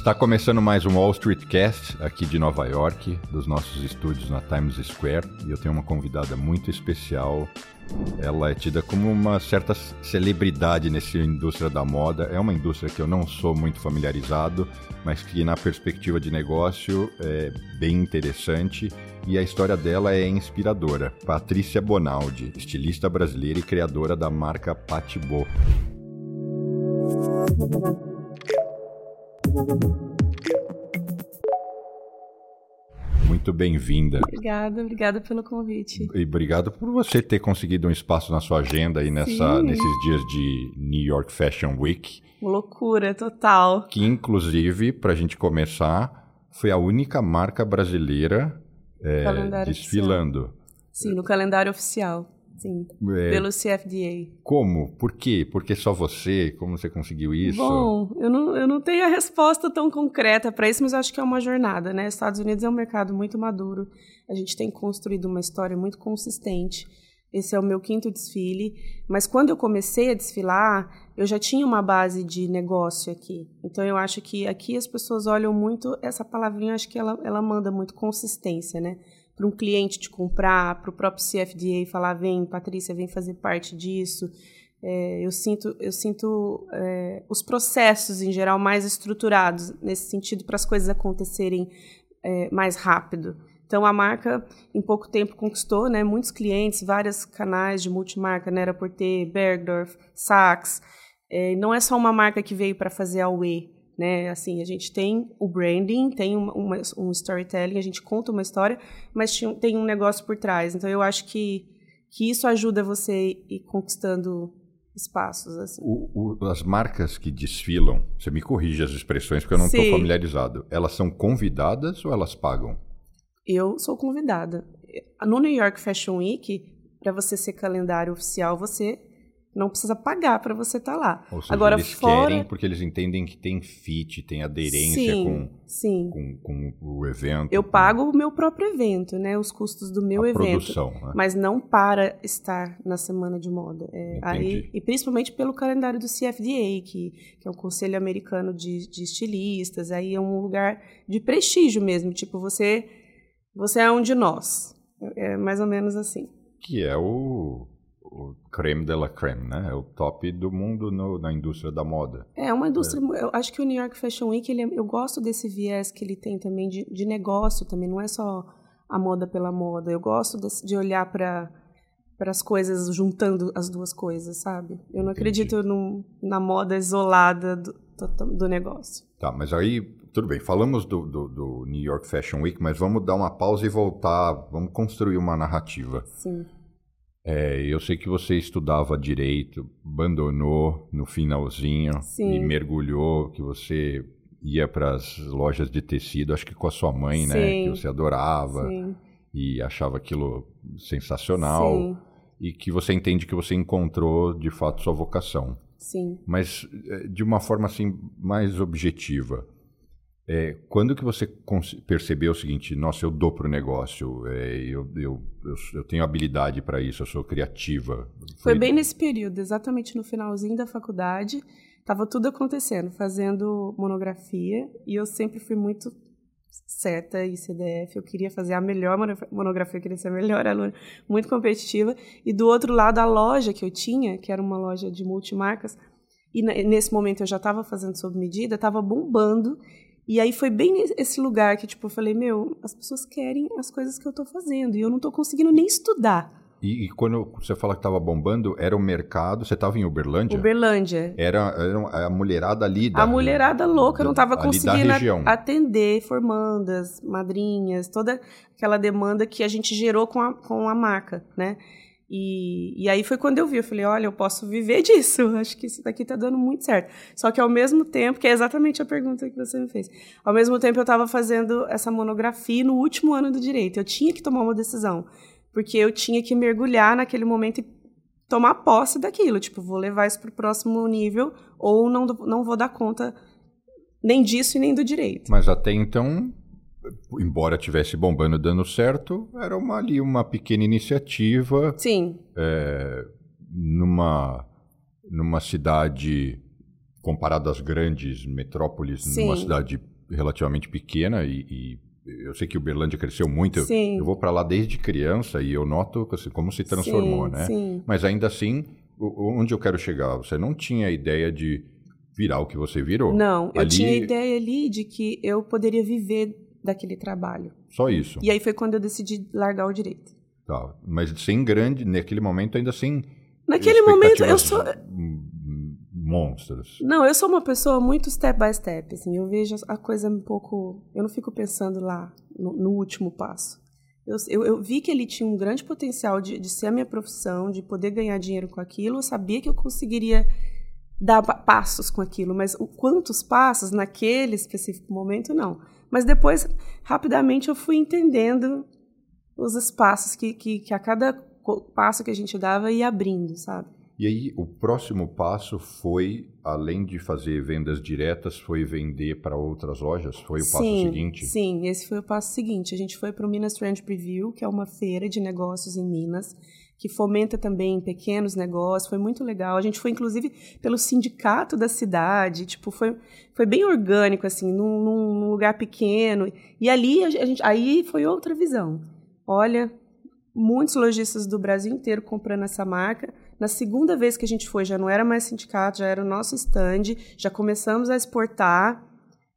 Está começando mais um Wall Street Cast aqui de Nova York, dos nossos estúdios na Times Square, e eu tenho uma convidada muito especial. Ela é tida como uma certa celebridade nessa indústria da moda. É uma indústria que eu não sou muito familiarizado, mas que na perspectiva de negócio é bem interessante e a história dela é inspiradora. Patrícia Bonaldi, estilista brasileira e criadora da marca Patibô. Muito bem-vinda. Obrigada, obrigada pelo convite. E obrigado por você ter conseguido um espaço na sua agenda aí nessa, nesses dias de New York Fashion Week. Loucura total. Que, inclusive, para a gente começar, foi a única marca brasileira é, desfilando. Oficial. Sim, no calendário oficial. Sim, é, pelo CFDA. Como? Por quê? Por que só você? Como você conseguiu isso? Bom, eu não, eu não tenho a resposta tão concreta para isso, mas acho que é uma jornada, né? Estados Unidos é um mercado muito maduro, a gente tem construído uma história muito consistente. Esse é o meu quinto desfile, mas quando eu comecei a desfilar, eu já tinha uma base de negócio aqui. Então eu acho que aqui as pessoas olham muito essa palavrinha, acho que ela, ela manda muito consistência, né? Para um cliente te comprar, para o próprio CFDA falar, vem, Patrícia, vem fazer parte disso. É, eu sinto, eu sinto é, os processos em geral mais estruturados nesse sentido para as coisas acontecerem é, mais rápido. Então a marca em pouco tempo conquistou, né, muitos clientes, vários canais de multimarca, Nera Porter, Bergdorf, Saks. É, não é só uma marca que veio para fazer a UE, né? Assim, a gente tem o branding, tem uma, uma, um storytelling, a gente conta uma história, mas tem um negócio por trás. Então, eu acho que, que isso ajuda você ir conquistando espaços. Assim. O, o, as marcas que desfilam, você me corrige as expressões porque eu não estou familiarizado, elas são convidadas ou elas pagam? Eu sou convidada. No New York Fashion Week, para você ser calendário oficial, você não precisa pagar para você estar tá lá. Ou seja, Agora, eles fora... querem porque eles entendem que tem fit, tem aderência sim, com, sim. Com, com, o evento. Eu com... pago o meu próprio evento, né? Os custos do meu A evento. Produção, né? Mas não para estar na semana de moda. É, aí, e principalmente pelo calendário do CFDA, que, que é o Conselho Americano de, de Estilistas. Aí é um lugar de prestígio mesmo. Tipo, você, você é um de nós. É mais ou menos assim. Que é o o creme de la creme, né? É o top do mundo no, na indústria da moda. É uma indústria. É. Eu acho que o New York Fashion Week, ele, é, eu gosto desse viés que ele tem também de, de negócio também. Não é só a moda pela moda. Eu gosto de, de olhar para para as coisas juntando as duas coisas, sabe? Eu não Entendi. acredito no, na moda isolada do, do, do, negócio. Tá, mas aí tudo bem. Falamos do, do, do New York Fashion Week, mas vamos dar uma pausa e voltar. Vamos construir uma narrativa. Sim. É, eu sei que você estudava direito, abandonou no finalzinho Sim. e mergulhou, que você ia para as lojas de tecido, acho que com a sua mãe, Sim. né? Que você adorava Sim. e achava aquilo sensacional. E que você entende que você encontrou de fato sua vocação. Sim. Mas é, de uma forma assim mais objetiva. É, quando que você percebeu o seguinte, nossa, eu dou para o negócio, é, eu, eu, eu, eu, tenho habilidade para isso, eu sou criativa? Foi... Foi bem nesse período, exatamente no finalzinho da faculdade, estava tudo acontecendo, fazendo monografia, e eu sempre fui muito certa em CDF, eu queria fazer a melhor monografia, eu queria ser a melhor aluna, muito competitiva, e do outro lado a loja que eu tinha, que era uma loja de multimarcas, e nesse momento eu já estava fazendo sob medida, estava bombando, e aí foi bem esse lugar que, tipo, eu falei, meu, as pessoas querem as coisas que eu tô fazendo e eu não tô conseguindo nem estudar. E, e quando você fala que estava bombando, era o mercado, você estava em Uberlândia? Uberlândia. Era, era a mulherada ali da... A mulherada louca, não estava conseguindo atender formandas, madrinhas, toda aquela demanda que a gente gerou com a, com a marca, né? E, e aí foi quando eu vi, eu falei, olha, eu posso viver disso, acho que isso daqui tá dando muito certo. Só que ao mesmo tempo, que é exatamente a pergunta que você me fez, ao mesmo tempo eu estava fazendo essa monografia no último ano do direito, eu tinha que tomar uma decisão, porque eu tinha que mergulhar naquele momento e tomar posse daquilo, tipo, vou levar isso para o próximo nível ou não, não vou dar conta nem disso e nem do direito. Mas até então embora tivesse bombando dando certo, era uma, ali uma pequena iniciativa. Sim. É, numa, numa cidade, comparada às grandes metrópoles, Sim. numa cidade relativamente pequena e, e eu sei que o Berlândia cresceu muito. Sim. Eu, eu vou para lá desde criança e eu noto assim, como se transformou, sim, né? Sim. Mas ainda assim, onde eu quero chegar? Você não tinha ideia de virar o que você virou? Não, eu ali... tinha ideia ali de que eu poderia viver daquele trabalho. Só isso. E aí foi quando eu decidi largar o direito. Tá, mas sem grande, naquele momento ainda sem. Naquele momento eu sou monstros. Não, eu sou uma pessoa muito step by step, assim, eu vejo a coisa um pouco, eu não fico pensando lá no, no último passo. Eu, eu, eu, vi que ele tinha um grande potencial de, de ser a minha profissão, de poder ganhar dinheiro com aquilo. Eu sabia que eu conseguiria dar passos com aquilo, mas o quantos passos naquele específico momento não. Mas depois, rapidamente, eu fui entendendo os espaços que, que, que a cada passo que a gente dava ia abrindo, sabe? E aí, o próximo passo foi, além de fazer vendas diretas, foi vender para outras lojas? Foi o sim, passo seguinte? Sim, esse foi o passo seguinte. A gente foi para o Minas Trend Preview, que é uma feira de negócios em Minas, que fomenta também pequenos negócios. Foi muito legal. A gente foi, inclusive, pelo sindicato da cidade. Tipo, foi, foi bem orgânico, assim, num, num lugar pequeno. E ali, a gente, aí foi outra visão. Olha, muitos lojistas do Brasil inteiro comprando essa marca na segunda vez que a gente foi, já não era mais sindicato, já era o nosso stand, já começamos a exportar,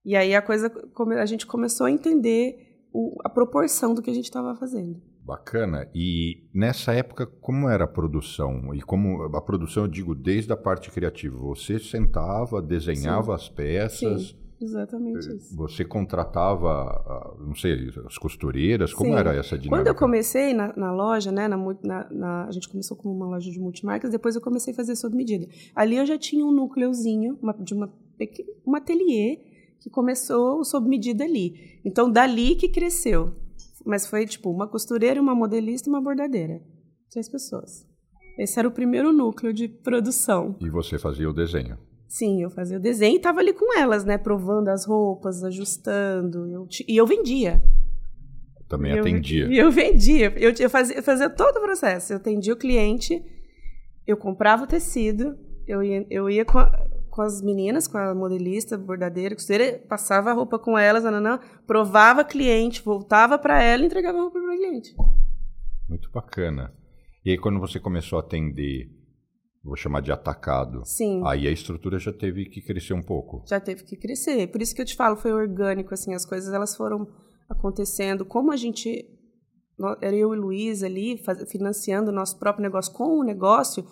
e aí a coisa a gente começou a entender o, a proporção do que a gente estava fazendo. Bacana. E nessa época, como era a produção? E como a produção, eu digo, desde a parte criativa, você sentava, desenhava Sim. as peças. Sim. Exatamente eh, isso. Você contratava, ah, não sei, as costureiras? Como Sim. era essa dinâmica? Quando eu comecei na, na loja, né, na, na, a gente começou com uma loja de multimarcas, depois eu comecei a fazer sob medida. Ali eu já tinha um núcleozinho uma, de uma, um ateliê que começou sob medida ali. Então, dali que cresceu. Mas foi tipo uma costureira, uma modelista e uma bordadeira. Três pessoas. Esse era o primeiro núcleo de produção. E você fazia o desenho? Sim, eu fazia o desenho e estava ali com elas, né? Provando as roupas, ajustando. Eu, e eu vendia. Também atendia. E eu vendia. Eu, eu, fazia, eu fazia todo o processo. Eu atendia o cliente, eu comprava o tecido, eu ia, eu ia com, a, com as meninas, com a modelista, bordadeira, costureira, passava a roupa com elas, não, provava cliente, voltava para ela e entregava a roupa para o cliente. Muito bacana. E aí, quando você começou a atender vou chamar de atacado. Sim. Aí a estrutura já teve que crescer um pouco. Já teve que crescer. Por isso que eu te falo, foi orgânico, assim, as coisas elas foram acontecendo. Como a gente, era eu e Luiz ali, financiando o nosso próprio negócio com o negócio,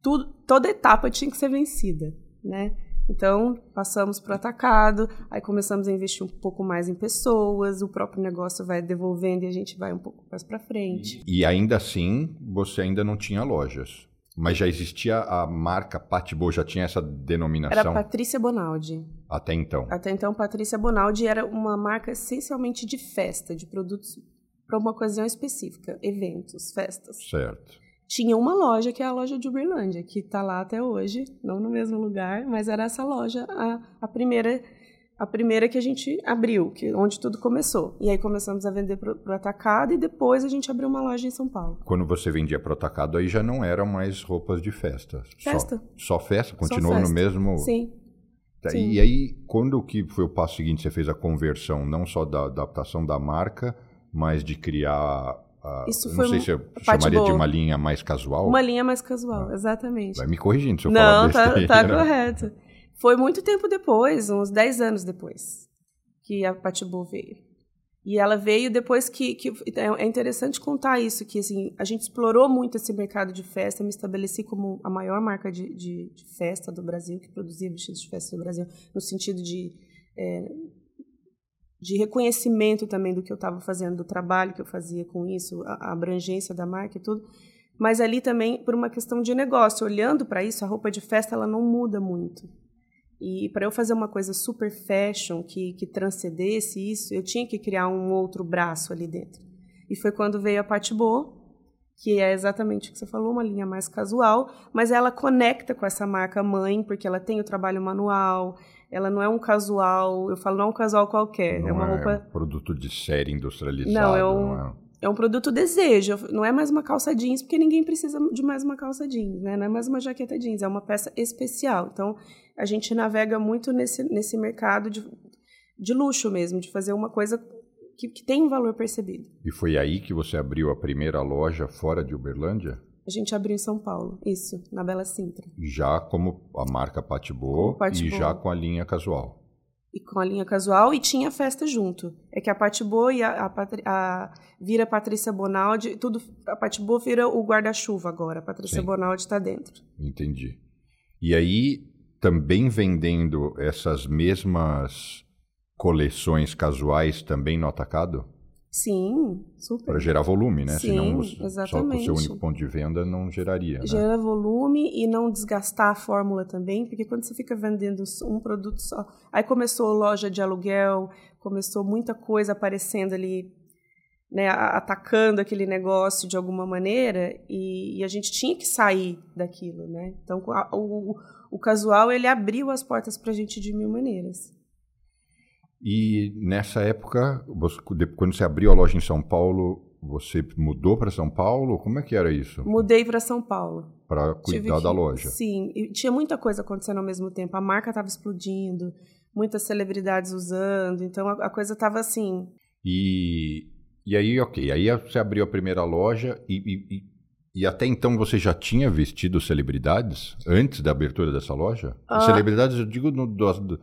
tudo, toda etapa tinha que ser vencida, né? Então, passamos para o atacado, aí começamos a investir um pouco mais em pessoas, o próprio negócio vai devolvendo e a gente vai um pouco mais para frente. E, e ainda assim, você ainda não tinha lojas. Mas já existia a marca Patibô, já tinha essa denominação? Era Patrícia Bonaldi. Até então? Até então, Patrícia Bonaldi era uma marca essencialmente de festa, de produtos para uma ocasião específica, eventos, festas. Certo. Tinha uma loja, que é a loja de Uberlândia, que está lá até hoje, não no mesmo lugar, mas era essa loja, a, a primeira a primeira que a gente abriu, que onde tudo começou. E aí começamos a vender para o atacado e depois a gente abriu uma loja em São Paulo. Quando você vendia para o atacado, aí já não eram mais roupas de festa. Festa. Só, só festa? Continuou só festa. no mesmo... Sim. Tá, Sim. E aí, quando que foi o passo seguinte? Você fez a conversão não só da adaptação da marca, mas de criar Isso não sei se eu chamaria de uma linha mais casual. Uma linha mais casual, ah. exatamente. Vai me corrigindo se eu não, falar besteira. Não, tá, tá correto. Foi muito tempo depois, uns 10 anos depois, que a Patibu veio. E ela veio depois que, que, é interessante contar isso que assim a gente explorou muito esse mercado de festa, me estabeleci como a maior marca de, de, de festa do Brasil que produzia vestidos de festa do Brasil no sentido de é, de reconhecimento também do que eu estava fazendo, do trabalho que eu fazia com isso, a, a abrangência da marca e tudo. Mas ali também por uma questão de negócio, olhando para isso, a roupa de festa ela não muda muito. E para eu fazer uma coisa super fashion que, que transcendesse isso, eu tinha que criar um outro braço ali dentro. E foi quando veio a Patibô, que é exatamente o que você falou, uma linha mais casual, mas ela conecta com essa marca mãe, porque ela tem o trabalho manual, ela não é um casual, eu falo, não é um casual qualquer, não é uma roupa... É produto de série industrializado, não, é um, não é... é um produto desejo, não é mais uma calça jeans, porque ninguém precisa de mais uma calça jeans, né? não é mais uma jaqueta jeans, é uma peça especial, então a gente navega muito nesse, nesse mercado de, de luxo mesmo, de fazer uma coisa que, que tem um valor percebido. E foi aí que você abriu a primeira loja fora de Uberlândia? A gente abriu em São Paulo, isso, na Bela Sintra. Já como a marca Patibô e já com a linha casual. E com a linha casual e tinha festa junto. É que a Patibô e a, a, a vira Patrícia Bonaldi, tudo a Patibô vira o guarda-chuva agora, a Patrícia Sim. Bonaldi está dentro. Entendi. E aí também vendendo essas mesmas coleções casuais também no atacado? Sim, super. Para gerar volume, né? Sim, Senão, exatamente. só com o seu único ponto de venda não geraria. Né? Gera volume e não desgastar a fórmula também, porque quando você fica vendendo um produto só. Aí começou loja de aluguel, começou muita coisa aparecendo ali, né, atacando aquele negócio de alguma maneira, e, e a gente tinha que sair daquilo, né? Então, a, o, o casual ele abriu as portas para a gente de mil maneiras. E nessa época, você, quando você abriu a loja em São Paulo, você mudou para São Paulo? Como é que era isso? Mudei para São Paulo. Para cuidar que, da loja? Sim, e tinha muita coisa acontecendo ao mesmo tempo. A marca estava explodindo, muitas celebridades usando, então a, a coisa estava assim. E, e aí, ok, aí você abriu a primeira loja e, e, e, até então você já tinha vestido celebridades antes da abertura dessa loja? Ah. Celebridades, eu digo no, do,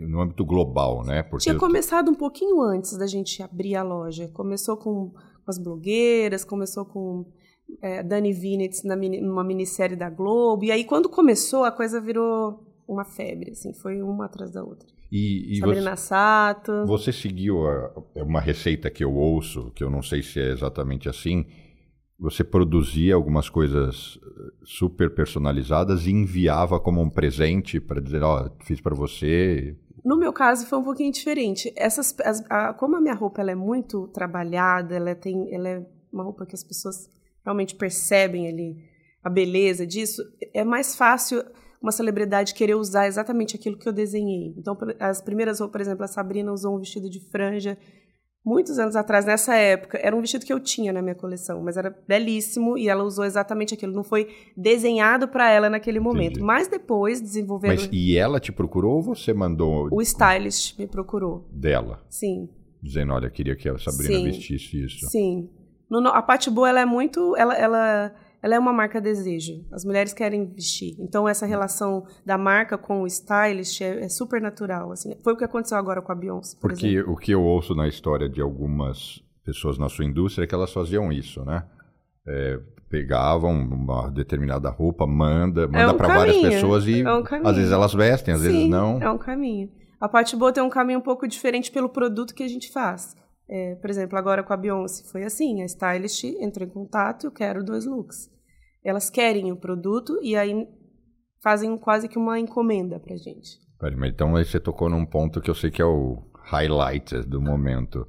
no âmbito global, né? Porque Tinha começado um pouquinho antes da gente abrir a loja. Começou com, as blogueiras, começou com é, Dani Vinitz na numa minissérie da Globo. E aí, quando começou, a coisa virou uma febre, assim, foi uma atrás da outra. E, e Sabrina você, Sato. Você seguiu a, é uma receita que eu ouço, que eu não sei se é exatamente assim, você produzia algumas coisas eh, super personalizadas e enviava como um presente para dizer, ó, oh, fiz para você. No meu caso foi um pouquinho diferente. Essas, as, a, como a minha roupa ela é muito trabalhada, ela tem, ela é uma roupa que as pessoas realmente percebem ali a beleza disso, é mais fácil uma celebridade querer usar exatamente aquilo que eu desenhei. Então, as primeiras roupas, por exemplo, a Sabrina usou um vestido de franja muitos anos atrás, nessa época, era um vestido que eu tinha na minha coleção, mas era belíssimo e ela usou exatamente aquilo. Não foi desenhado para ela naquele momento. Entendi. Mas depois, desenvolvendo. Mas e ela te procurou ou você mandou? O stylist me procurou. Dela? Sim. Dizendo, olha, queria que a Sabrina Sim. vestisse isso. Sim. No, a Pati Boa, ela é muito. Ela, ela ela é uma marca desejo. As mulheres querem vestir. Então essa relação da marca com o stylist é, é super natural. Assim. Foi o que aconteceu agora com a Beyoncé. Por Porque exemplo. o que eu ouço na história de algumas pessoas na sua indústria é que elas faziam isso, né? É, pegavam uma determinada roupa, manda, manda é um para várias pessoas e é um às vezes elas vestem, às Sim, vezes não. É um caminho. A parte boa tem um caminho um pouco diferente pelo produto que a gente faz. É, por exemplo, agora com a Beyoncé foi assim, a stylist entrou em contato, eu quero dois looks elas querem o produto e aí fazem quase que uma encomenda pra gente. Peraí, mas então você tocou num ponto que eu sei que é o highlight do momento.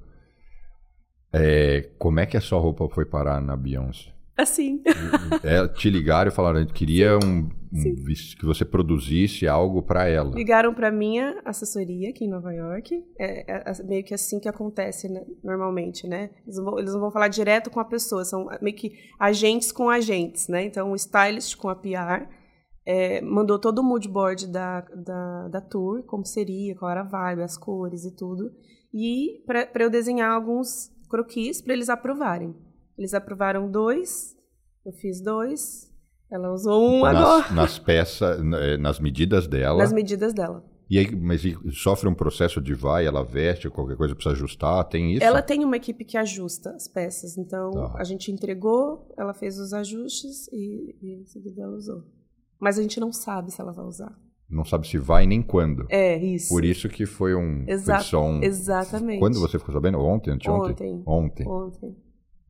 É, como é que a sua roupa foi parar na Beyoncé? Assim. É, te ligaram e falaram que queria um, um que você produzisse algo para ela. Ligaram para minha assessoria aqui em Nova York. É, é, é, meio que assim que acontece né, normalmente, né? Eles não, vão, eles não vão falar direto com a pessoa, são meio que agentes com agentes, né? Então o stylist com a PR é, mandou todo o mood board da, da, da tour, como seria, qual era a vibe, as cores e tudo, e para eu desenhar alguns croquis para eles aprovarem. Eles aprovaram dois, eu fiz dois, ela usou um nas, agora. Nas peças, eh, nas medidas dela. Nas medidas dela. E aí, mas sofre um processo de vai, ela veste, qualquer coisa precisa ajustar, tem isso? Ela tem uma equipe que ajusta as peças, então tá. a gente entregou, ela fez os ajustes e, e em seguida ela usou. Mas a gente não sabe se ela vai usar. Não sabe se vai nem quando. É, isso. Por isso que foi um... Exato, foi um exatamente. Quando você ficou sabendo? Ontem, anteontem? Ontem. Ontem. Ontem.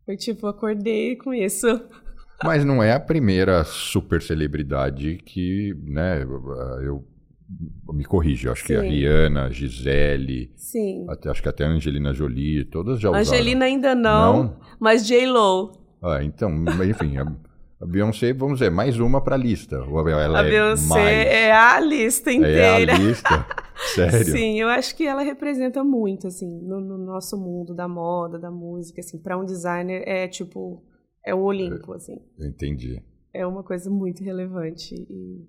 Foi tipo, acordei com isso. Mas não é a primeira super celebridade que, né, eu me corrija, acho Sim. que a Rihanna, a Gisele, Sim. Até, acho que até a Angelina Jolie, todas já usaram. Angelina ainda não, não? mas J-Lo. Ah, então, enfim, a, a, Beyoncé, vamos dizer, mais uma para a lista. Ela a é Beyoncé mais... é a lista inteira. É a lista. Sério? Sim, eu acho que ela representa muito, assim, no, no nosso mundo da moda, da música, assim, para um designer é tipo, é o Olimpo, assim. Entendi. É uma coisa muito relevante e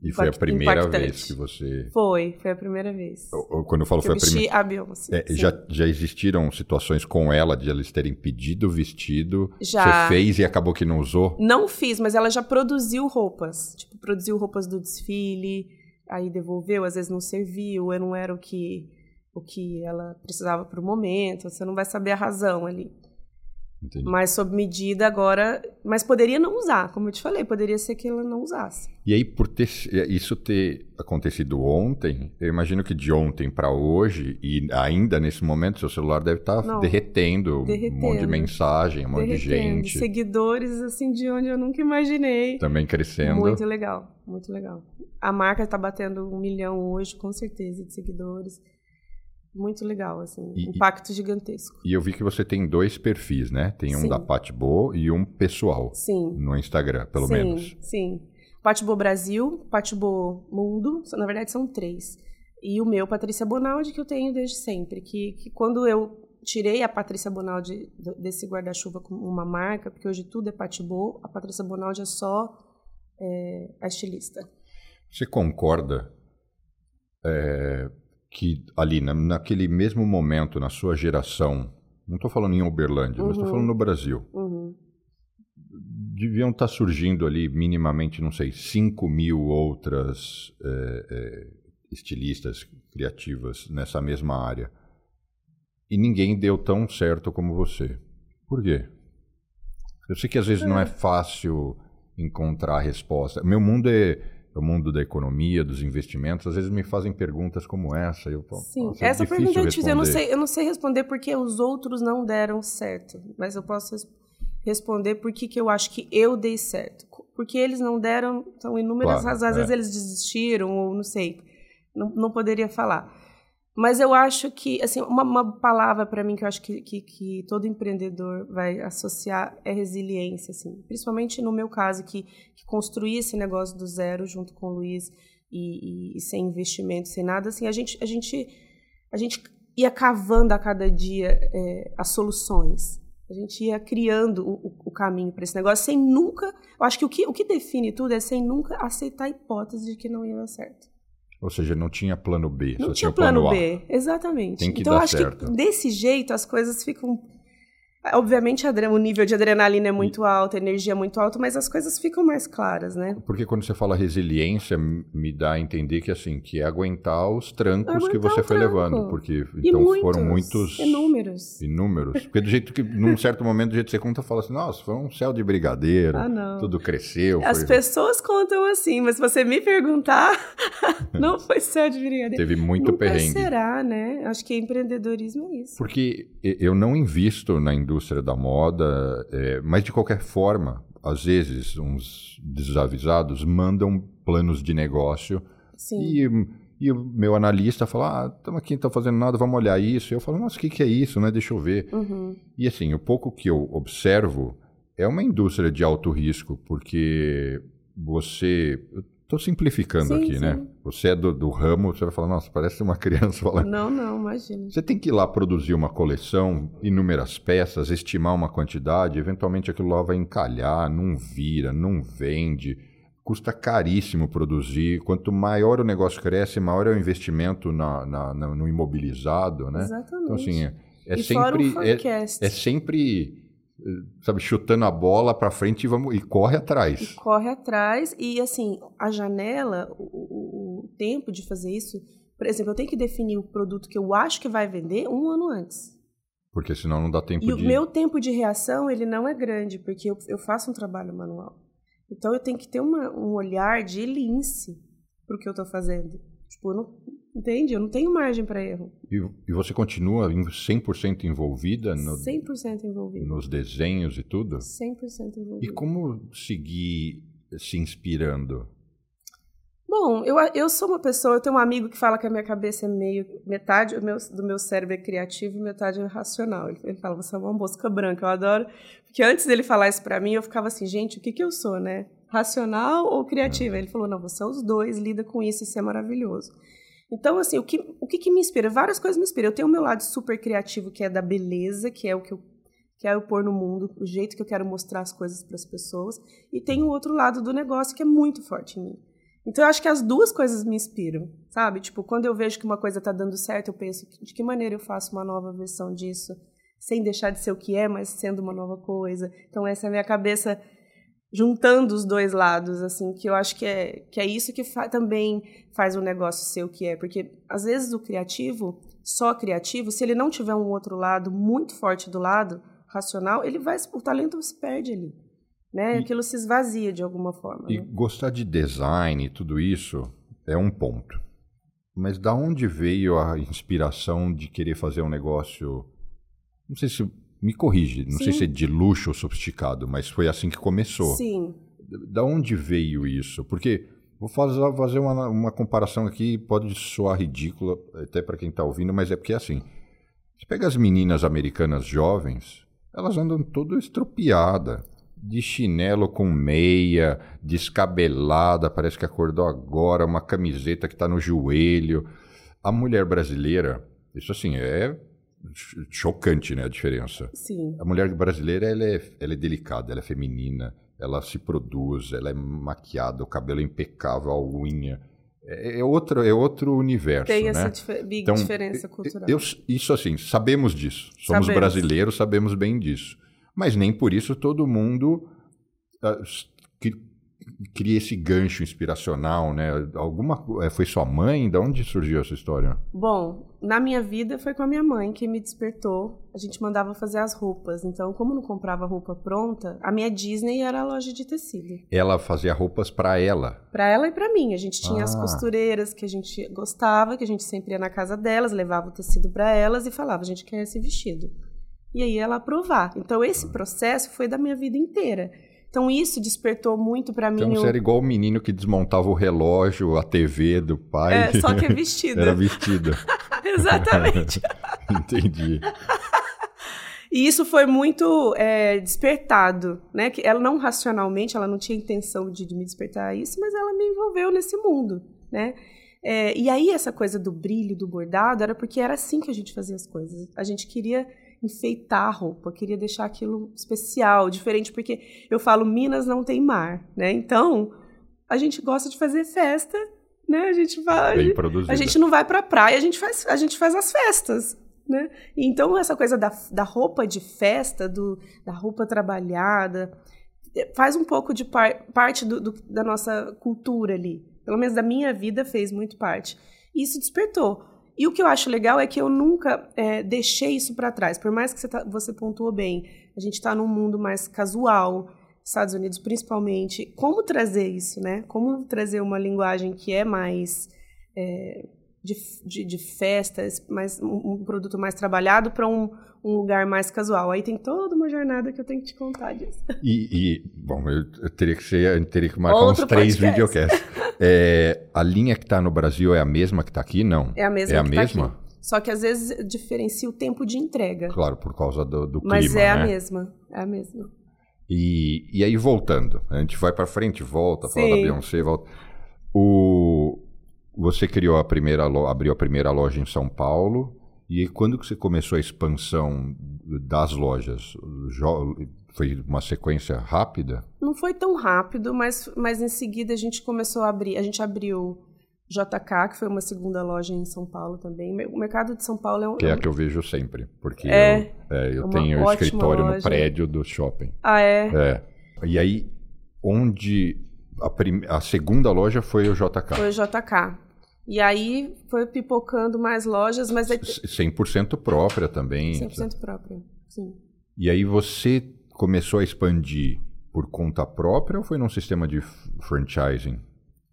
E foi a primeira impactante. vez que você. Foi, foi a primeira vez. Quando eu falo foi eu a primeira. a Beyoncé. É, já, já existiram situações com ela de eles terem pedido o vestido. Já. Você fez e acabou que não usou? Não fiz, mas ela já produziu roupas. Tipo, produziu roupas do desfile, aí devolveu, às vezes não serviu, eu não era o que, o que ela precisava para o momento. Você não vai saber a razão ali. Entendi. Mas sob medida agora, mas poderia não usar, como eu te falei, poderia ser que ela não usasse. E aí por ter isso ter acontecido ontem, eu imagino que de ontem para hoje e ainda nesse momento seu celular deve estar tá derretendo, derretendo, um monte de mensagem, um monte de gente, seguidores assim de onde eu nunca imaginei. Também crescendo. Muito legal, muito legal. A marca está batendo um milhão hoje, com certeza, de seguidores muito legal, assim, e, impacto gigantesco. E eu vi que você tem dois perfis, né? Tem um sim. da Patbo e um pessoal. Sim. No Instagram, pelo sim, menos. Sim, Patbo Brasil, Patbo Mundo, na verdade são três. E o meu, Patrícia Bonaldi, que eu tenho desde sempre. Que, que quando eu tirei a Patrícia Bonaldi desse guarda-chuva com uma marca, porque hoje tudo é Patbo, a Patrícia Bonaldi é só é, a estilista. Você concorda é, que ali, na, naquele mesmo momento, na sua geração, não estou falando em Uberlândia, uhum. mas estou falando no Brasil, uhum. deviam estar tá surgindo ali minimamente, não sei, 5 mil outras é, é, estilistas criativas nessa mesma área. E ninguém deu tão certo como você. Por quê? Eu sei que às vezes é. não é fácil encontrar a resposta. Meu mundo é o mundo da economia, dos investimentos, às vezes me fazem perguntas como essa. Eu, Sim, é essa pergunta eu te eu não sei, eu não sei responder porque os outros não deram certo, mas eu posso responder por que eu acho que eu dei certo. Porque eles não deram, são inúmeras claro, razões, às é. vezes eles desistiram ou não sei, não, não poderia falar. Mas eu acho que, assim, uma, uma palavra para mim que eu acho que, que, que, todo empreendedor vai associar é resiliência, assim. Principalmente no meu caso, que, que construí esse negócio do zero junto com o Luiz e, e, e, sem investimento, sem nada, assim, a gente, a gente, a gente ia cavando a cada dia é, as soluções. A gente ia criando o, o caminho para esse negócio sem nunca. Eu acho que o, que o que define tudo é sem nunca aceitar a hipótese de que não ia dar certo. Ou seja, não tinha plano B, não só tinha, tinha plano, plano B, exatamente. Tem que então dar acho certo. que desse jeito as coisas ficam Obviamente o nível de adrenalina é muito alto, a energia é muito alta, mas as coisas ficam mais claras, né? Porque quando você fala resiliência, me dá a entender que assim, que é aguentar os trancos aguentar que você foi tranco. levando, porque e então muitos, foram muitos inúmeros. Inúmeros. Porque do jeito que num certo momento do jeito que você conta, fala assim: "Nossa, foi um céu de brigadeiro". Ah, tudo cresceu, As foi... pessoas contam assim, mas se você me perguntar, não foi céu de brigadeiro. Teve muito Nunca perrengue. será, né? Acho que empreendedorismo é isso. Porque eu não invisto na indústria da moda moda, é, mas de qualquer forma, às vezes uns desavisados mandam planos de negócio Sim. e e o meu analista fala, ah, estamos aqui, não estamos fazendo nada, vamos olhar isso. E eu falo, nossa, o que, que é isso, né? Deixa eu ver. Uhum. E assim, o pouco que eu observo é uma indústria de alto risco, porque você... Estou simplificando sim, aqui, né? sim. né? Você é do, do, ramo, você vai falar, nossa, parece uma criança falando. Não, não, imagina. Você tem que ir lá produzir uma coleção, inúmeras peças, estimar uma quantidade, eventualmente aquilo lá vai encalhar, não vira, não vende, custa caríssimo produzir. Quanto maior o negócio cresce, maior é o investimento na, na, na no imobilizado, né? Exatamente. Então, assim, é, é e sempre. É, é sempre sabe, chutando a bola para frente e, vamos, e corre atrás. E corre atrás. E, assim, a janela, o, o, o, tempo de fazer isso... Por exemplo, eu tenho que definir o produto que eu acho que vai vender um ano antes. Porque senão não dá tempo e de... E o meu tempo de reação, ele não é grande, porque eu, eu faço um trabalho manual. Então, eu tenho que ter uma, um olhar de lince para o que eu estou fazendo. Tipo, eu não, Entende? Eu não tenho margem para erro. E, e, você continua 100% envolvida? No, 100% envolvida. Nos desenhos e tudo? 100% envolvida. E como seguir se inspirando? Bom, eu, eu sou uma pessoa, eu tenho um amigo que fala que a minha cabeça é meio. metade do meu, do meu cérebro é criativo e metade é racional. Ele, ele fala, você é uma mosca branca, eu adoro. Porque antes dele falar isso para mim, eu ficava assim, gente, o que, que eu sou, né? Racional ou criativa? É. Ele falou, não, você é os dois, lida com isso, isso é maravilhoso. Então, assim, o que, o que, que me inspira? Várias coisas me inspiram. Eu tenho o meu lado super criativo, que é da beleza, que é o que eu quero pôr no mundo, o jeito que eu quero mostrar as coisas para as pessoas. E tem o outro lado do negócio, que é muito forte em mim. Então eu acho que as duas coisas me inspiram, sabe? Tipo, quando eu vejo que uma coisa tá dando certo, eu penso de que maneira eu faço uma nova versão disso, sem deixar de ser o que é, mas sendo uma nova coisa. Então essa é a minha cabeça juntando os dois lados, assim, que eu acho que é, que é isso que fa também faz o negócio ser o que é, porque às vezes o criativo, só criativo, se ele não tiver um outro lado muito forte do lado racional, ele vai, o talento se perde ali, né? E, Aquilo se esvazia de alguma forma. E né? gostar de design e tudo isso é um ponto. Mas da onde veio a inspiração de querer fazer um negócio, não sei se me corrige, não Sim. sei se é de luxo ou sofisticado, mas foi assim que começou. Sim. Da onde veio isso? Porque vou fazer, fazer uma, uma comparação aqui, pode soar ridícula até para quem está ouvindo, mas é porque é assim. Você pega as meninas americanas jovens, elas andam toda estropiada, de chinelo com meia, descabelada, parece que acordou agora, uma camiseta que está no joelho. A mulher brasileira, isso assim, é chocante, né, a diferença. Sim. A mulher brasileira, ela é, ela é delicada, ela é feminina, ela se produz, ela é maquiada, o cabelo é impecável, a unha. É, é outro, é outro universo, Tem né? essa dif big então, diferença cultural. Eu, isso assim, sabemos disso. Somos sabemos. brasileiros, sabemos bem disso. Mas nem por isso todo mundo uh, que cria esse gancho inspiracional, né? Alguma é, foi sua mãe? De onde surgiu essa história? Bom, na minha vida foi com a minha mãe que me despertou. A gente mandava fazer as roupas. Então, como não comprava roupa pronta, a minha Disney era a loja de tecido. Ela fazia roupas para ela. Para ela e para mim. A gente tinha ah. as costureiras que a gente gostava, que a gente sempre ia na casa delas, levava o tecido para elas e falava: "A gente quer esse vestido". E aí ela aprovar. Então esse processo foi da minha vida inteira. Então isso despertou muito para mim. Então você o... era igual o menino que desmontava o relógio, a TV do pai. É, só que é vestida. era vestida. Exatamente. Entendi. E isso foi muito é, despertado, né? Que ela não racionalmente, ela não tinha intenção de, de me despertar isso, mas ela me envolveu nesse mundo, né? É, e aí essa coisa do brilho, do bordado, era porque era assim que a gente fazia as coisas. A gente queria enfeitar a roupa, queria deixar aquilo especial, diferente, porque eu falo Minas não tem mar, né? Então, a gente gosta de fazer festa, né? A gente vai, a gente não vai para praia, a gente faz, a gente faz as festas, né? Então essa coisa da, da roupa de festa, do, da roupa trabalhada, faz um pouco de par, parte do, do, da nossa cultura ali. Pelo menos da minha vida fez muito parte. Isso despertou. E o que eu acho legal é que eu nunca é, deixei isso para trás. Por mais que você, tá, você pontuou bem, a gente está num mundo mais casual, Estados Unidos principalmente. Como trazer isso, né? Como trazer uma linguagem que é mais é, de, de, de, festas, mais, um, produto mais trabalhado para um, um, lugar mais casual. Aí tem toda uma jornada que eu tenho que te contar disso. E, e bom, eu, eu, teria que ser, teria que marcar Outro uns três videocasts. é, a linha que está no Brasil é a mesma que está aqui? Não. É a mesma. É a tá mesma? Tá Só que às vezes diferencia o tempo de entrega. Claro, por causa do, do clima. Mas é né? a mesma. É a mesma. E, e aí, voltando, a gente vai para frente, volta, fala da Beyoncé, volta. O, você criou a primeira abriu a primeira loja em São Paulo. E quando que você começou a expansão das lojas? Foi uma sequência rápida? Não foi tão rápido, mas, mas em seguida a gente começou a abrir. A gente abriu JK, que foi uma segunda loja em São Paulo também. O mercado de São Paulo é um. Que é a que eu vejo sempre, porque é, eu, é, eu tenho escritório loja. no prédio do shopping. Ah, é? É. E aí, onde a, prim... a segunda loja foi o JK? Foi o JK. E aí foi pipocando mais lojas, mas... 100% própria também. 100% própria, sim. E aí você começou a expandir por conta própria ou foi num sistema de franchising?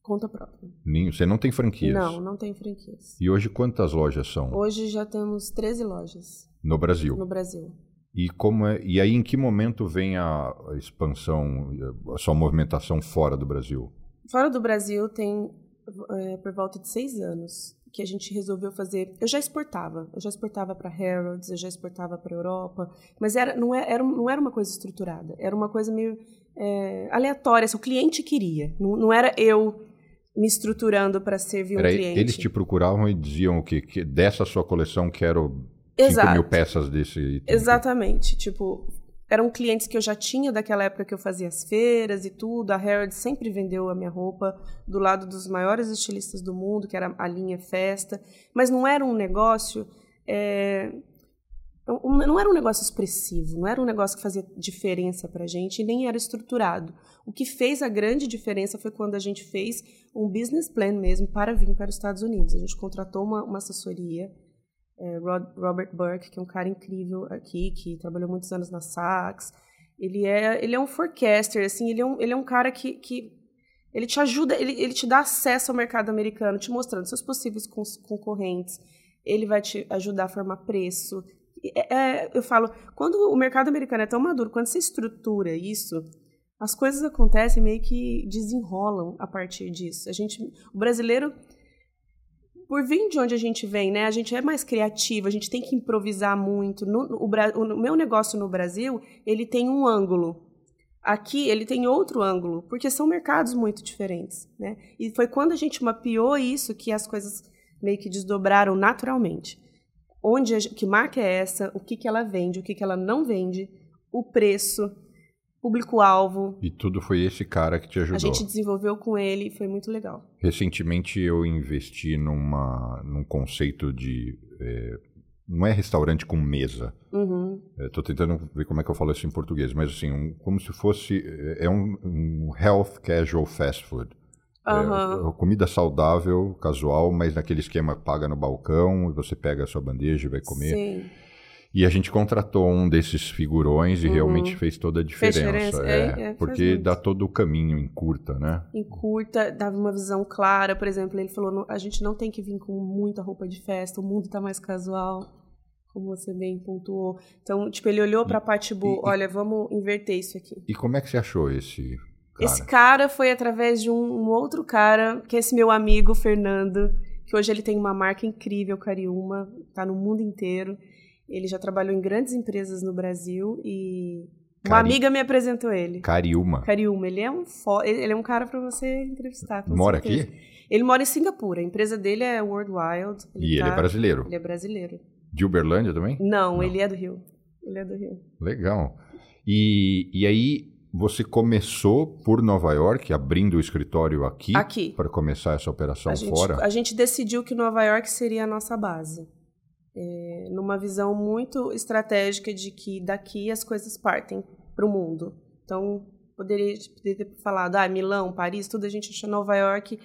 Conta própria. Você não tem franquias? Não, não tem franquias. E hoje quantas lojas são? Hoje já temos 13 lojas. No Brasil? No Brasil. E, como é, e aí em que momento vem a expansão, a sua movimentação fora do Brasil? Fora do Brasil tem é, por volta de seis anos que a gente resolveu fazer. Eu já exportava, eu já exportava para Harrods, eu já exportava para Europa, mas era não, é, era não era uma coisa estruturada, era uma coisa meio é, aleatória. Assim, o cliente queria, não, não era eu me estruturando para servir era, um cliente. Eles te procuravam e diziam que, que dessa sua coleção quero Exato. 5 mil peças desse. Exatamente. Tipo, eram clientes que eu já tinha daquela época que eu fazia as feiras e tudo. A Harrods sempre vendeu a minha roupa do lado dos maiores estilistas do mundo, que era a linha Festa. Mas não era um negócio. É, não era um negócio expressivo, não era um negócio que fazia diferença para a gente e nem era estruturado. O que fez a grande diferença foi quando a gente fez um business plan mesmo para vir para os Estados Unidos. A gente contratou uma, uma assessoria é, Robert Burke, que é um cara incrível aqui, que trabalhou muitos anos na Saks. Ele é, ele é um forecaster, assim, ele é um, ele é um cara que, que ele te ajuda, ele, ele te dá acesso ao mercado americano, te mostrando seus possíveis concorrentes. Ele vai te ajudar a formar preço. É, é, eu falo, quando o mercado americano é tão maduro, quando você estrutura isso, as coisas acontecem meio que desenrolam a partir disso. A gente, o brasileiro por vir de onde a gente vem, né? A gente é mais criativo, a gente tem que improvisar muito. No, o, o, meu negócio no Brasil, ele tem um ângulo. Aqui ele tem outro ângulo, porque são mercados muito diferentes, né? E foi quando a gente mapeou isso que as coisas meio que desdobraram naturalmente. Onde a, que marca é essa? O que que ela vende? O que que ela não vende? O preço, público-alvo. E tudo foi esse cara que te ajudou. A gente desenvolveu com ele e foi muito legal. Recentemente eu investi numa, num conceito de. É, não é restaurante com mesa. Estou é, tentando ver como é que eu falo isso em português, mas assim, um, como se fosse. É, é um, um health casual fast food. Uhum. É, comida saudável, casual, mas naquele esquema paga no balcão, e você pega a sua bandeja e vai comer. Sim. E a gente contratou um desses figurões e uhum. realmente fez toda a diferença. diferença. É, é, é porque dá todo o caminho em curta, né? Em curta, dava uma visão clara. Por exemplo, ele falou: a gente não tem que vir com muita roupa de festa, o mundo está mais casual, como você bem pontuou. Então, tipo, ele olhou para a parte boa: olha, vamos inverter isso aqui. E como é que você achou esse cara? Esse cara foi através de um, um outro cara, que é esse meu amigo, Fernando, que hoje ele tem uma marca incrível, Cariúma, tá no mundo inteiro. Ele já trabalhou em grandes empresas no Brasil e Cari... uma amiga me apresentou ele. Cariúma. Cariúma. Ele é um fo... ele é um cara para você entrevistar. Mora certeza. aqui? Ele mora em Singapura. A empresa dele é World Wild. Ele e tá... ele é brasileiro? Ele é brasileiro. De Uberlândia também? Não, Não, ele é do Rio. Ele é do Rio. Legal. E, e aí você começou por Nova York, abrindo o escritório aqui? Aqui. Para começar essa operação a gente, fora? A gente decidiu que Nova York seria a nossa base é, numa visão muito estratégica de que daqui as coisas partem para o mundo. Então, poderia, poderia, ter falado, ah, Milão, Paris, tudo a gente acha Nova York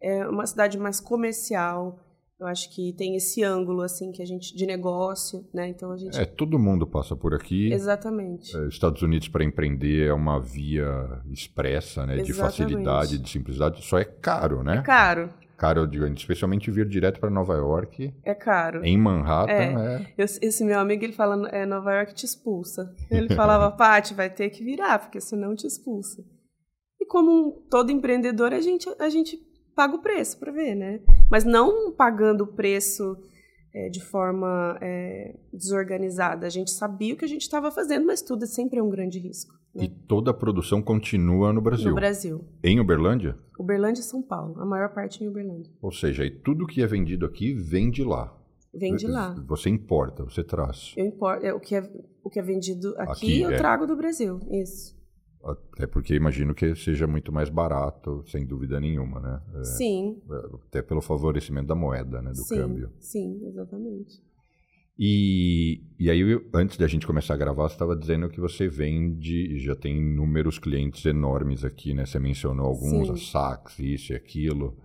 é uma cidade mais comercial. Eu acho que tem esse ângulo assim que a gente de negócio, né? Então a gente É, todo mundo passa por aqui. Exatamente. É, Estados Unidos para empreender é uma via expressa, né, Exatamente. de facilidade, de simplicidade, só é caro, né? É caro caro, eu digo, especialmente vir direto para Nova York. É caro. Em Manhattan, é. é. esse meu amigo, ele fala, é, Nova York te expulsa. Ele falava, Paty, vai ter que virar, porque senão te expulsa. E como todo empreendedor, a gente, a gente paga o preço para ver, né? Mas não pagando o preço é, de forma é, desorganizada. A gente sabia o que a gente estava fazendo, mas tudo sempre é um grande risco. Né? E toda a produção continua no Brasil? No Brasil. Em Uberlândia? Uberlândia e São Paulo. A maior parte em Uberlândia. Ou seja, e tudo que é vendido aqui vem de lá? Vem de lá. Você importa, você traz? Eu importo. É, o, que é, o que é vendido aqui, aqui eu é. trago do Brasil. Isso. Até porque imagino que seja muito mais barato, sem dúvida nenhuma, né? É, sim. Até pelo favorecimento da moeda, né? Do sim, câmbio. Sim, exatamente. E, e aí, antes da gente começar a gravar, você estava dizendo que você vende, já tem inúmeros clientes enormes aqui, né? Você mencionou alguns, Sim. a Saks, isso e aquilo.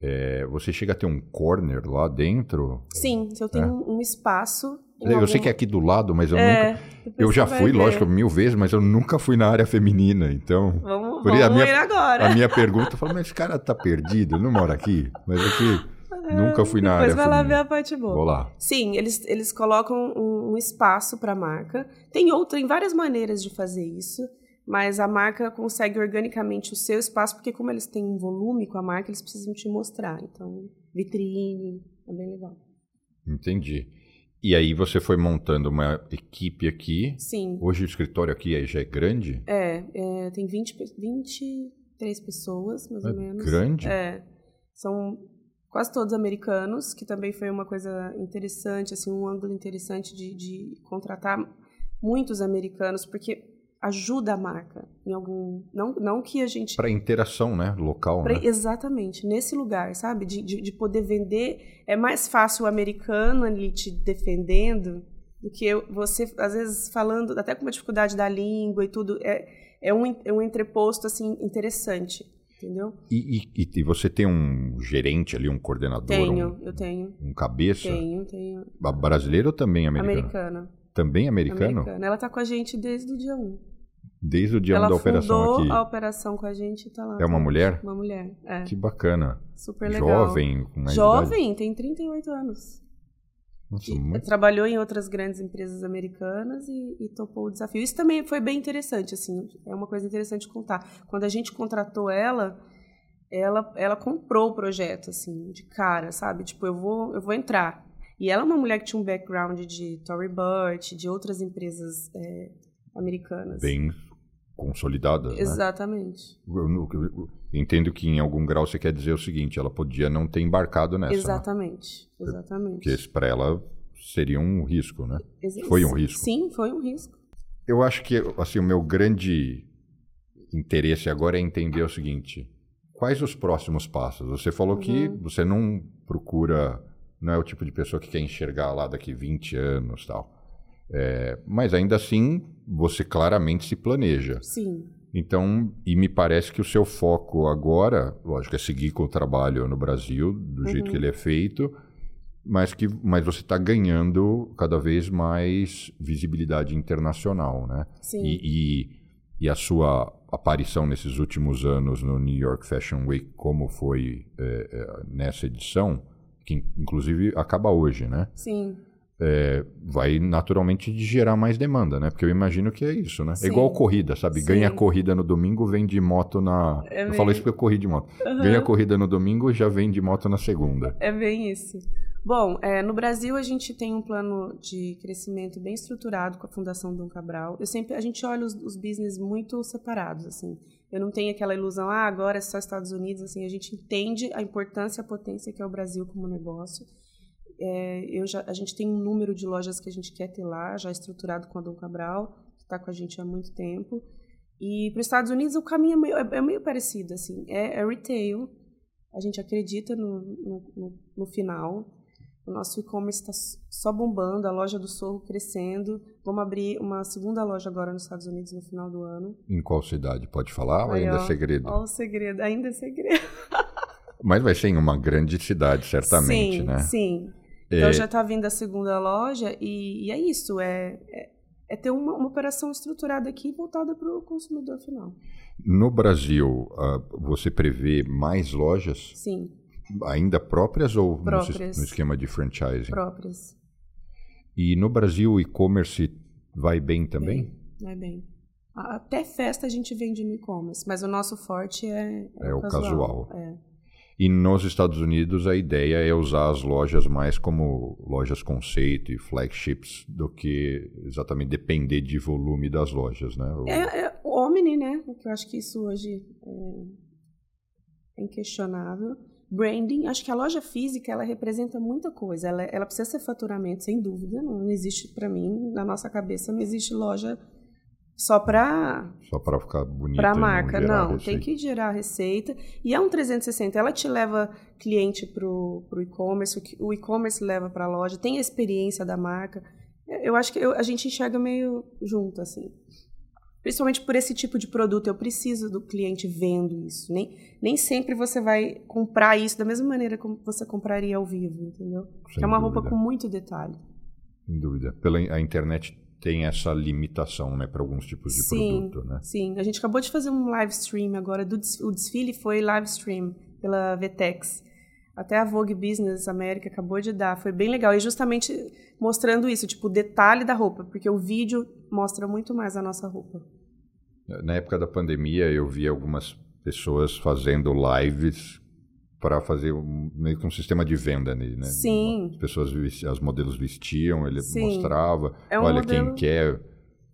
É, você chega a ter um corner lá dentro? Sim, eu tenho é. um espaço. Eu algum... sei que é aqui do lado, mas eu é, nunca. Eu já fui, ver. lógico, mil vezes, mas eu nunca fui na área feminina. Então. Vamos, vamos a minha, agora. A minha pergunta, eu falo, mas esse cara tá perdido, não mora aqui. Mas aqui. Nunca fui na área. Depois vai lá ver a parte boa. Vou lá. Sim, eles, eles colocam um, um espaço para a marca. Tem outra, tem várias maneiras de fazer isso, mas a marca consegue organicamente o seu espaço, porque como eles têm um volume com a marca, eles precisam te mostrar. Então, vitrine, é bem legal. Entendi. E aí você foi montando uma equipe aqui. Sim. Hoje o escritório aqui já é grande? É, é tem 20, 23 pessoas, mais é ou menos. Grande? É. São quase todos americanos, que também foi uma coisa interessante, assim, um ângulo interessante de, de contratar muitos americanos, porque ajuda a marca em algum. Não, não que a gente. Para interação, né? Local. Pra, né? Exatamente, nesse lugar, sabe? De, de, de, poder vender. É mais fácil o americano ali te defendendo do que você, às vezes, falando, até com uma dificuldade da língua e tudo. É, é, um, é um entreposto, assim, interessante. Entendeu? E, e, e, você tem um gerente ali, um coordenador? Tenho, um, eu tenho. Um cabeça? Tenho, tenho. Brasileiro ou também americano? Americana. Também americano? Americana. Ela está com a gente desde o dia 1. Desde o dia 1 da operação aqui? Ela a operação com a gente e tá lá. É uma mulher? Uma mulher, é. Que bacana. Super legal. Jovem, com mais Jovem, idade. tem 38 anos. Nossa, muito... Trabalhou em outras grandes empresas americanas e, e, topou o desafio. Isso também foi bem interessante, assim, é uma coisa interessante contar. Quando a gente contratou ela, ela, ela comprou o projeto, assim, de cara, sabe? Tipo, eu vou, eu vou entrar. E ela é uma mulher que tinha um background de Tory Burch, de outras empresas é, americanas. Bem consolidadas, né? Exatamente. Né? Eu, eu, eu, entendo que em algum grau você quer dizer o seguinte, ela podia não ter embarcado nessa. Exatamente, né? exatamente. Porque para ela seria um risco, né? Foi um risco. Sim, foi um risco. Eu acho que assim o meu grande interesse agora é entender o seguinte: quais os próximos passos? Você falou uhum. que você não procura, não é o tipo de pessoa que quer enxergar lá daqui 20 anos tal. É, mas ainda assim, você claramente se planeja. Sim. Então, e me parece que o seu foco agora, lógico, é seguir com o trabalho no Brasil, do uhum. jeito que ele é feito, mas que mas você está ganhando cada vez mais visibilidade internacional, né? Sim. E, e, e, a sua aparição nesses últimos anos no New York Fashion Week, como foi é, é, nessa edição, que inclusive acaba hoje, né? Sim é, vai naturalmente gerar mais demanda, né? Porque eu imagino que é isso, né? Sim. É igual corrida, sabe? Sim. Ganha corrida no domingo, vem de moto na. É eu bem... falo isso porque eu corri de moto. Uhum. Ganha corrida no domingo, já vem de moto na segunda. É bem isso. Bom, é, no Brasil a gente tem um plano de crescimento bem estruturado com a Fundação Dom Cabral. Eu sempre, a gente olha os, os business muito separados, assim. Eu não tenho aquela ilusão, ah, agora é só Estados Unidos, assim. A gente entende a importância, a potência que é o Brasil como negócio é, eu já, a gente tem um número de lojas que a gente quer ter lá, já estruturado com a Dom Cabral, que está com a gente há muito tempo. E para os Estados Unidos o caminho é meio, é, é meio parecido, assim, é, é, retail, a gente acredita no, no, no, no final, o nosso e-commerce está só bombando, a loja do Sorro crescendo. Vamos abrir uma segunda loja agora nos Estados Unidos no final do ano. Em qual cidade? Pode falar ou ainda é segredo? Ó, o segredo, ainda é segredo. Mas vai ser em uma grande cidade, certamente, sim, né? Sim, então é... já está vindo a segunda loja e, e é isso, é, é, é ter uma, uma, operação estruturada aqui voltada para o consumidor final. No Brasil, uh, você prevê mais lojas? Sim. Ainda próprias ou próprias. No, no esquema de franchising? Próprias. E no Brasil o e-commerce vai bem também? Vai bem. Até festa a gente vende no e-commerce, mas o nosso forte é, é, é o casual. casual. É. E nos Estados Unidos a ideia é usar as lojas mais como lojas conceito e flagships do que exatamente depender de volume das lojas, né? O... É, é o Omni, né? Eu acho que isso hoje é inquestionável. Branding, acho que a loja física ela representa muita coisa. Ela, ela precisa ser faturamento, sem dúvida. Não existe para mim na nossa cabeça não existe loja só para só para ficar bonito para a marca não, não tem que gerar receita. E é um 360 ela te leva cliente para o e-commerce o e-commerce leva para a loja tem a experiência da marca. Eu acho que eu, a gente enxerga meio junto assim. Principalmente por esse tipo de produto eu preciso do cliente vendo isso. Nem nem sempre você vai comprar isso da mesma maneira como você compraria ao vivo entendeu? É uma dúvida. roupa com muito detalhe. Sem dúvida. Pela a internet tem essa limitação, né, para alguns tipos de sim, produto, né? Sim, a gente acabou de fazer um live stream agora, do o desfile foi live stream pela Vtex. Até a Vogue Business América acabou de dar, foi bem legal. E justamente mostrando isso, tipo, o detalhe da roupa, porque o vídeo mostra muito mais a nossa roupa. Na época da pandemia, eu vi algumas pessoas fazendo lives para fazer um, meio que um sistema de venda nele, né? Sim. As pessoas, as modelos vestiam, ele Sim. mostrava, é um olha modelo... quem quer.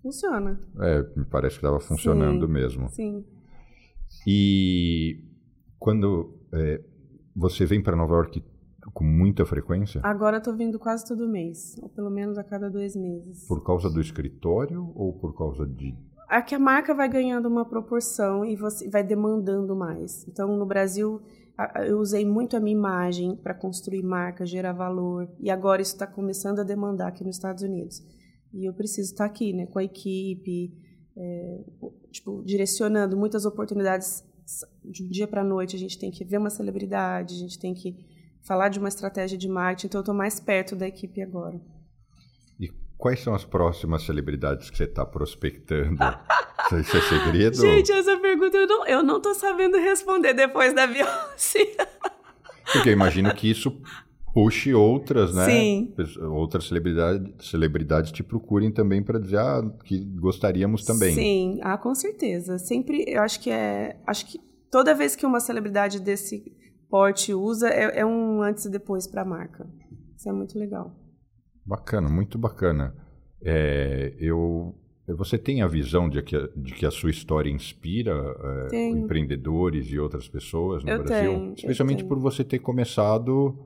Funciona. É, me parece que estava funcionando Sim. mesmo. Sim. E quando é, você vem para Nova York com muita frequência? Agora tô vindo quase todo mês, ou pelo menos a cada dois meses. Por causa do escritório ou por causa de. É que a marca vai ganhando uma proporção e você vai demandando mais. Então, no Brasil, eu usei muito a minha imagem para construir marca, gerar valor, e agora isso está começando a demandar aqui nos Estados Unidos. E eu preciso estar tá aqui, né, com a equipe, é, tipo, direcionando muitas oportunidades de um dia para a noite. A gente tem que ver uma celebridade, a gente tem que falar de uma estratégia de marketing, então eu estou mais perto da equipe agora. Quais são as próximas celebridades que você está prospectando? Isso é segredo? Gente, essa pergunta eu não, eu não tô sabendo responder depois da Beyoncé. Porque eu imagino que isso puxe outras, né? Sim. Outras celebridades, celebridades te procurem também para dizer ah, que gostaríamos também. Sim, ah, com certeza. Sempre, eu acho que é, acho que toda vez que uma celebridade desse porte usa é, é um antes e depois para a marca. Isso é muito legal. Bacana, muito bacana. É, eu você tem a visão de que, de que a sua história inspira é, empreendedores e outras pessoas no eu Brasil? Tenho, Especialmente por você ter começado.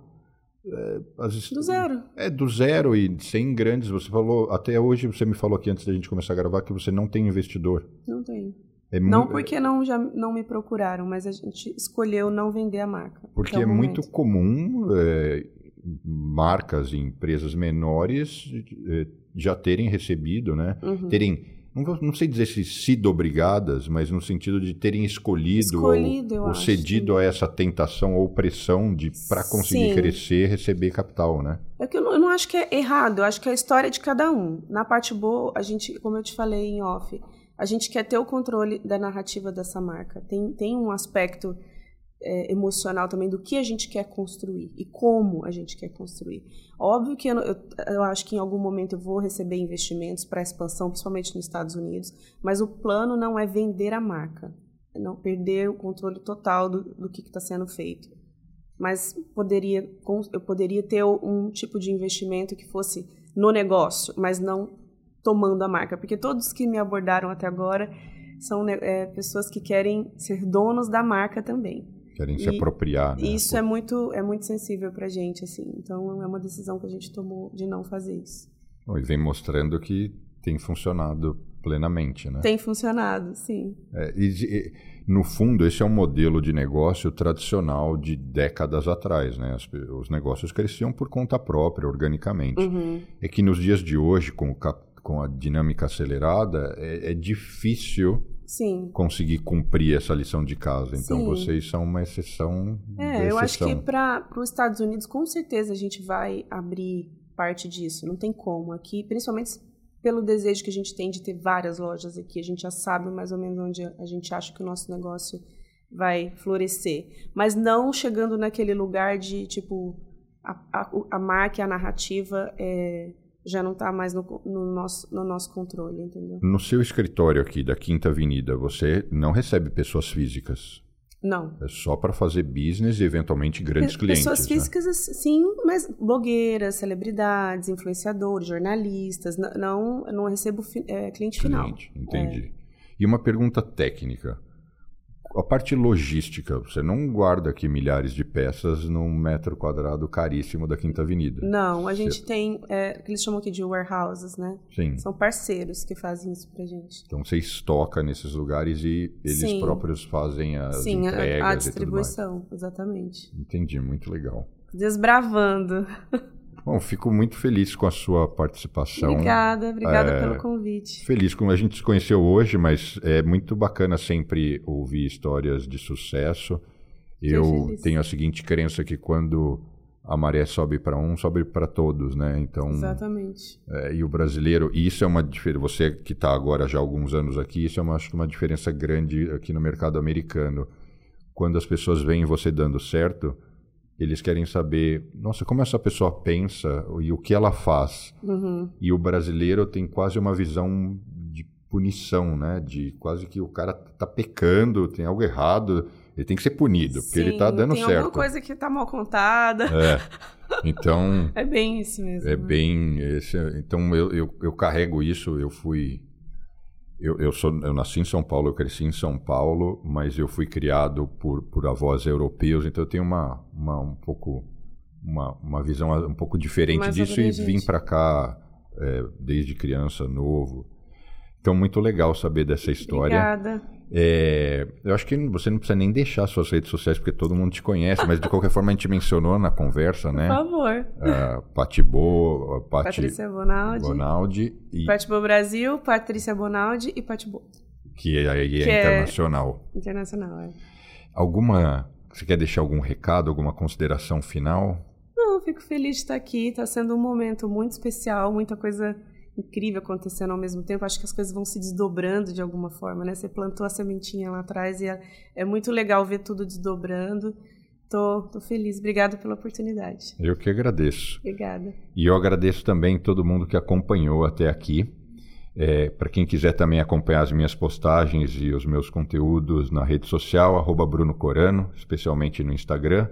É, as, do zero. É, do zero e sem grandes. Você falou, até hoje você me falou aqui antes da gente começar a gravar que você não tem investidor. Não tenho. É não porque não, já não me procuraram, mas a gente escolheu não vender a marca. Porque é muito comum é, marcas e empresas menores é, já terem recebido, né? Uhum. Terem, não, não, sei dizer se sido obrigadas, mas no sentido de terem escolhido, escolhido ou, ou cedido a essa tentação ou pressão de para conseguir Sim. crescer, receber capital, né? É que eu não, eu não acho que é errado, eu acho que é a história de cada um. Na parte boa, a gente, como eu te falei em off, a gente quer ter o controle da narrativa dessa marca. Tem, tem um aspecto é, emocional também do que a gente quer construir e como a gente quer construir. Óbvio que eu, eu, eu acho que em algum momento eu vou receber investimentos para expansão, principalmente nos Estados Unidos, mas o plano não é vender a marca, é não perder o controle total do, do que está sendo feito. Mas poderia, eu poderia ter um tipo de investimento que fosse no negócio, mas não tomando a marca, porque todos que me abordaram até agora são é, pessoas que querem ser donos da marca também. Querem se apropriar. Né? Isso é muito, é muito sensível para a gente, assim. Então é uma decisão que a gente tomou de não fazer isso. E vem mostrando que tem funcionado plenamente, né? Tem funcionado, sim. É, e, e, no fundo, esse é um modelo de negócio tradicional de décadas atrás, né? As, os negócios cresciam por conta própria, organicamente. Uhum. É que nos dias de hoje, com, com a dinâmica acelerada, é, é difícil Sim. conseguir cumprir essa lição de casa. Então Sim. vocês são uma exceção. É, eu acho que para os Estados Unidos, com certeza a gente vai abrir parte disso. Não tem como. Aqui, principalmente pelo desejo que a gente tem de ter várias lojas aqui, a gente já sabe mais ou menos onde a gente acha que o nosso negócio vai florescer. Mas não chegando naquele lugar de tipo a, a, a marca e a narrativa é já não está mais no, no, nosso, no nosso controle, entendeu? No seu escritório aqui da Quinta Avenida, você não recebe pessoas físicas? Não. É só para fazer business e eventualmente grandes clientes. Pessoas né? físicas, né? sim, mas blogueiras, celebridades, influenciadores, jornalistas. Não, não recebo é, cliente, cliente final. Entendi. É. E uma pergunta técnica a parte logística, você não guarda aqui milhares de peças num metro quadrado caríssimo da Quinta Avenida. Não, a gente você... tem, é, que eles chamam aqui de warehouses, né? Sim. São parceiros que fazem isso pra gente. Então você estoca nesses lugares e eles Sim. próprios fazem as Sim, entregas a, a distribuição, exatamente. Entendi, muito legal. Desbravando. Bom, fico muito feliz com a sua participação. Obrigada, obrigada é, pelo convite. Feliz com a gente se conheceu hoje, mas é muito bacana sempre ouvir histórias de sucesso. Eu tenho a seguinte crença que quando a maré sobe para um, sobe para todos, né? Então, exatamente. É, e o brasileiro, e isso é uma diferença. Você que está agora já há alguns anos aqui, isso é uma, acho que uma diferença grande aqui no mercado americano. Quando as pessoas veem você dando certo, eles querem saber, nossa, como essa pessoa pensa e o que ela faz. Uhum. E o brasileiro tem quase uma visão de punição, né? De quase que o cara tá pecando, tem algo errado, ele tem que ser punido, porque Sim, ele tá dando tem certo. Tem alguma coisa que tá mal contada. É. Então. é bem isso mesmo. É né? bem. Esse, então eu, eu, eu carrego isso, eu fui eu, eu, sou, eu nasci em São Paulo, eu cresci em São Paulo, mas eu fui criado por, por avós europeus, então eu tenho uma, uma um pouco uma, uma visão um pouco diferente Mais disso e vim para cá é, desde criança, novo. Então, muito legal saber dessa história. Obrigada. É, eu acho que você não precisa nem deixar suas redes sociais, porque todo mundo te conhece, mas de qualquer forma a gente mencionou na conversa, né? Por favor. Uh, Pati Bo, Pati Patrícia Bonaldi. Bonaldi e... Pati Bo Brasil, Patrícia Bonaldi e Pati Bo. Que aí é, é, internacional. É internacional, é. Alguma. Você quer deixar algum recado, alguma consideração final? Não, fico feliz de estar aqui. Está sendo um momento muito especial, muita coisa incrível acontecendo ao mesmo tempo. Acho que as coisas vão se desdobrando de alguma forma, né? Você plantou a sementinha lá atrás e é, é muito legal ver tudo desdobrando. Tô, tô feliz. Obrigada pela oportunidade. Eu que agradeço. Obrigada. E eu agradeço também todo mundo que acompanhou até aqui. É, Para quem quiser também acompanhar as minhas postagens e os meus conteúdos na rede social, arroba Bruno Corano, especialmente no Instagram.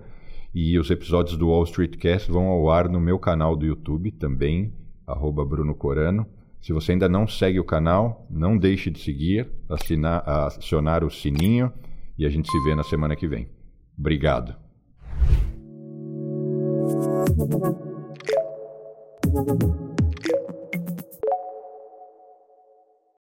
E os episódios do Wall Street Cast vão ao ar no meu canal do YouTube também, arroba Bruno Corano. Se você ainda não segue o canal, não deixe de seguir, assinar, acionar o sininho e a gente se vê na semana que vem. Obrigado. Thank you.